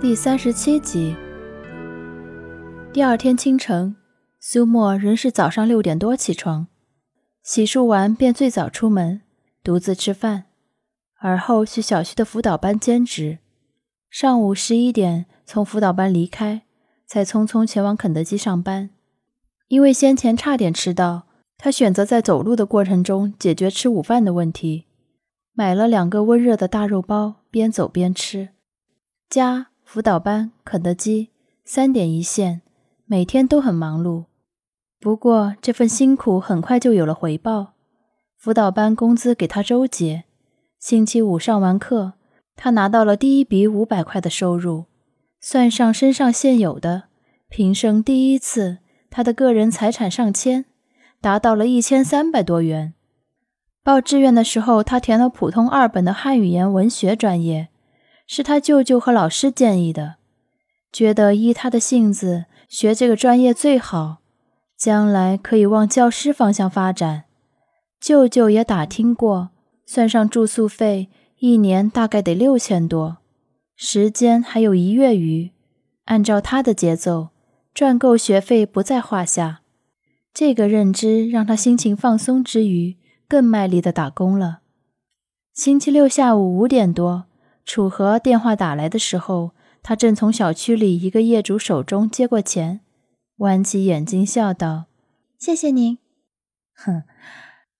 第三十七集。第二天清晨，苏沫仍是早上六点多起床，洗漱完便最早出门，独自吃饭，而后去小区的辅导班兼职。上午十一点从辅导班离开，才匆匆前往肯德基上班。因为先前差点迟到，他选择在走路的过程中解决吃午饭的问题，买了两个温热的大肉包，边走边吃。家。辅导班、肯德基，三点一线，每天都很忙碌。不过这份辛苦很快就有了回报。辅导班工资给他周结，星期五上完课，他拿到了第一笔五百块的收入，算上身上现有的，平生第一次，他的个人财产上千，达到了一千三百多元。报志愿的时候，他填了普通二本的汉语言文学专业。是他舅舅和老师建议的，觉得依他的性子学这个专业最好，将来可以往教师方向发展。舅舅也打听过，算上住宿费，一年大概得六千多，时间还有一月余。按照他的节奏，赚够学费不在话下。这个认知让他心情放松之余，更卖力的打工了。星期六下午五点多。楚河电话打来的时候，他正从小区里一个业主手中接过钱，弯起眼睛笑道：“谢谢您。”“哼，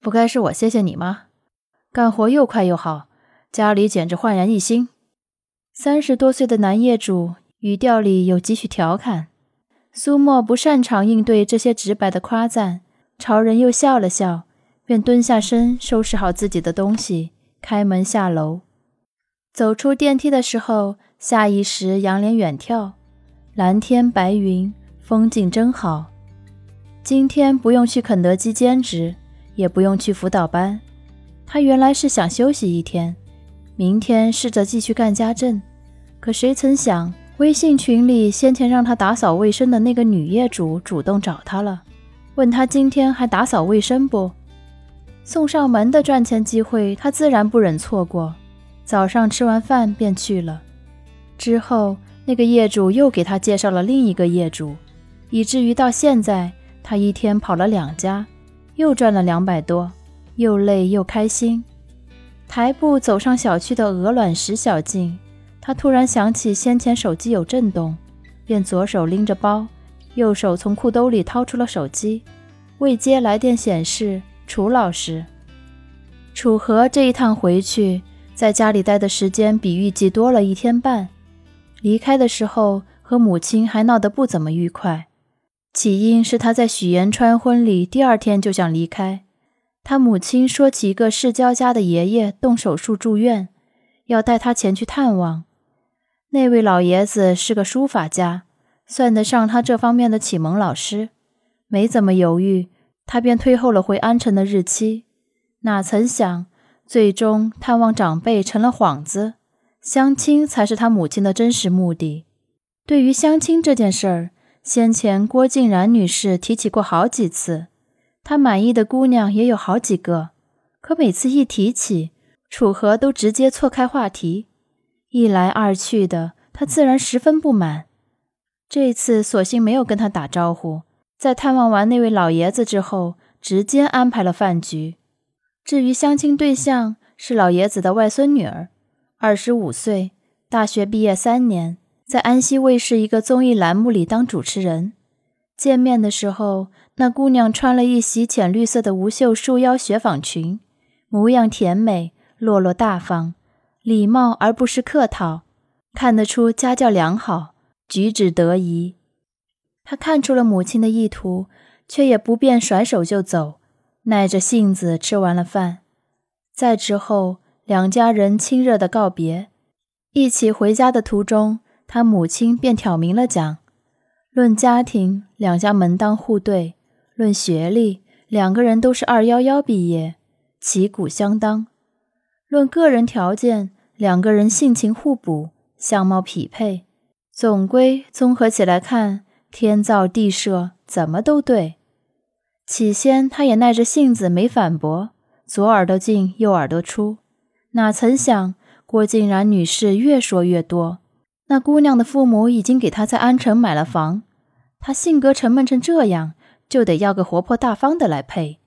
不该是我谢谢你吗？干活又快又好，家里简直焕然一新。”三十多岁的男业主语调里有几许调侃。苏沫不擅长应对这些直白的夸赞，朝人又笑了笑，便蹲下身收拾好自己的东西，开门下楼。走出电梯的时候，下意识仰脸远眺，蓝天白云，风景真好。今天不用去肯德基兼职，也不用去辅导班。他原来是想休息一天，明天试着继续干家政。可谁曾想，微信群里先前让他打扫卫生的那个女业主主动找他了，问他今天还打扫卫生不？送上门的赚钱机会，他自然不忍错过。早上吃完饭便去了，之后那个业主又给他介绍了另一个业主，以至于到现在他一天跑了两家，又赚了两百多，又累又开心。抬步走上小区的鹅卵石小径，他突然想起先前手机有震动，便左手拎着包，右手从裤兜里掏出了手机，未接来电显示楚老师。楚河这一趟回去。在家里待的时间比预计多了一天半，离开的时候和母亲还闹得不怎么愉快。起因是他在许延川婚礼第二天就想离开，他母亲说起一个市郊家的爷爷动手术住院，要带他前去探望。那位老爷子是个书法家，算得上他这方面的启蒙老师。没怎么犹豫，他便推后了回安城的日期。哪曾想。最终，探望长辈成了幌子，相亲才是他母亲的真实目的。对于相亲这件事儿，先前郭静然女士提起过好几次，她满意的姑娘也有好几个，可每次一提起，楚河都直接错开话题，一来二去的，他自然十分不满。这次索性没有跟他打招呼，在探望完那位老爷子之后，直接安排了饭局。至于相亲对象是老爷子的外孙女儿，二十五岁，大学毕业三年，在安溪卫视一个综艺栏目里当主持人。见面的时候，那姑娘穿了一袭浅绿色的无袖束腰雪纺裙，模样甜美，落落大方，礼貌而不失客套，看得出家教良好，举止得宜。他看出了母亲的意图，却也不便甩手就走。耐着性子吃完了饭，在之后两家人亲热的告别，一起回家的途中，他母亲便挑明了讲：论家庭，两家门当户对；论学历，两个人都是二幺幺毕业，旗鼓相当；论个人条件，两个人性情互补，相貌匹配。总归综合起来看，天造地设，怎么都对。起先，他也耐着性子没反驳，左耳朵进，右耳朵出。哪曾想，郭静然女士越说越多，那姑娘的父母已经给她在安城买了房，她性格沉闷成这样，就得要个活泼大方的来配。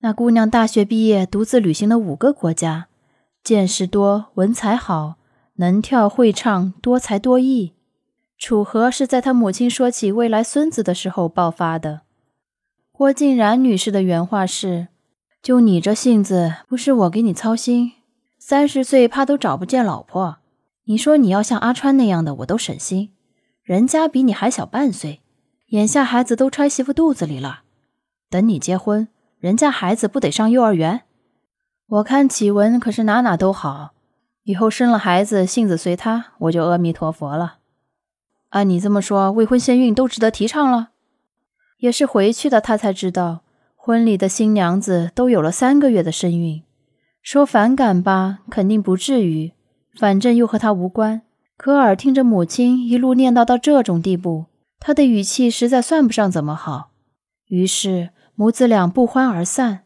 那姑娘大学毕业，独自旅行了五个国家，见识多，文采好，能跳会唱，多才多艺。楚河是在他母亲说起未来孙子的时候爆发的。郭静然女士的原话是：“就你这性子，不是我给你操心，三十岁怕都找不见老婆。”你说你要像阿川那样的，我都省心。人家比你还小半岁，眼下孩子都揣媳妇肚子里了。等你结婚，人家孩子不得上幼儿园？我看启文可是哪哪都好，以后生了孩子，性子随他，我就阿弥陀佛了。按你这么说，未婚先孕都值得提倡了？也是回去的，他才知道，婚礼的新娘子都有了三个月的身孕。说反感吧，肯定不至于。反正又和他无关。可尔听着母亲一路念叨到这种地步，他的语气实在算不上怎么好。于是母子俩不欢而散。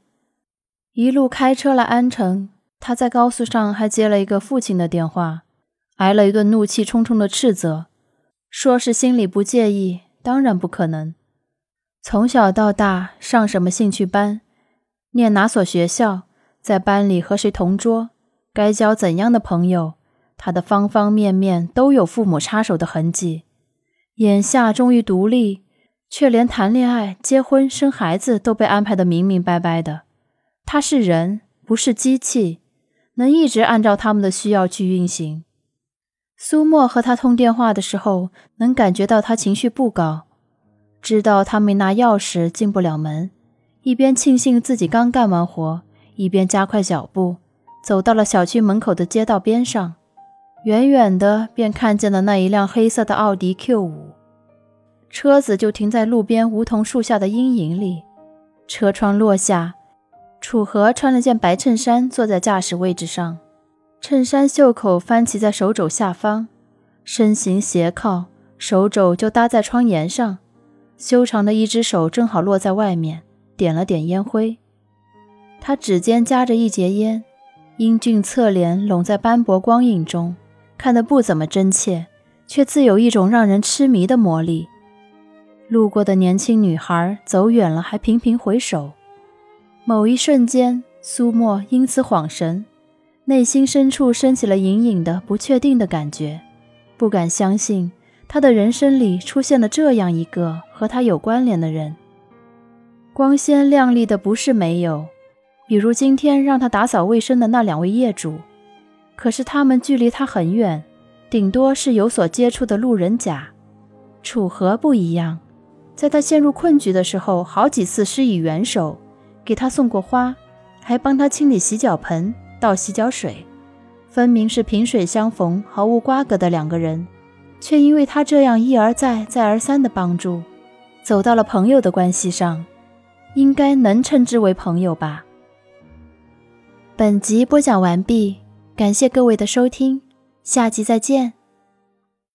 一路开车来安城，他在高速上还接了一个父亲的电话，挨了一顿怒气冲冲的斥责，说是心里不介意，当然不可能。从小到大上什么兴趣班，念哪所学校，在班里和谁同桌，该交怎样的朋友。他的方方面面都有父母插手的痕迹，眼下终于独立，却连谈恋爱、结婚、生孩子都被安排的明明白白的。他是人，不是机器，能一直按照他们的需要去运行。苏沫和他通电话的时候，能感觉到他情绪不高，知道他没拿钥匙进不了门，一边庆幸自己刚干完活，一边加快脚步，走到了小区门口的街道边上。远远的便看见了那一辆黑色的奥迪 Q 五，车子就停在路边梧桐树下的阴影里。车窗落下，楚河穿了件白衬衫，坐在驾驶位置上，衬衫袖口翻起在手肘下方，身形斜靠，手肘就搭在窗沿上，修长的一只手正好落在外面，点了点烟灰。他指尖夹着一截烟，英俊侧脸拢在斑驳光影中。看得不怎么真切，却自有一种让人痴迷的魔力。路过的年轻女孩走远了，还频频回首。某一瞬间，苏沫因此恍神，内心深处升起了隐隐的不确定的感觉，不敢相信他的人生里出现了这样一个和他有关联的人。光鲜亮丽的不是没有，比如今天让他打扫卫生的那两位业主。可是他们距离他很远，顶多是有所接触的路人甲。楚河不一样，在他陷入困局的时候，好几次施以援手，给他送过花，还帮他清理洗脚盆、倒洗脚水。分明是萍水相逢、毫无瓜葛的两个人，却因为他这样一而再、再而三的帮助，走到了朋友的关系上，应该能称之为朋友吧。本集播讲完毕。感谢各位的收听，下集再见。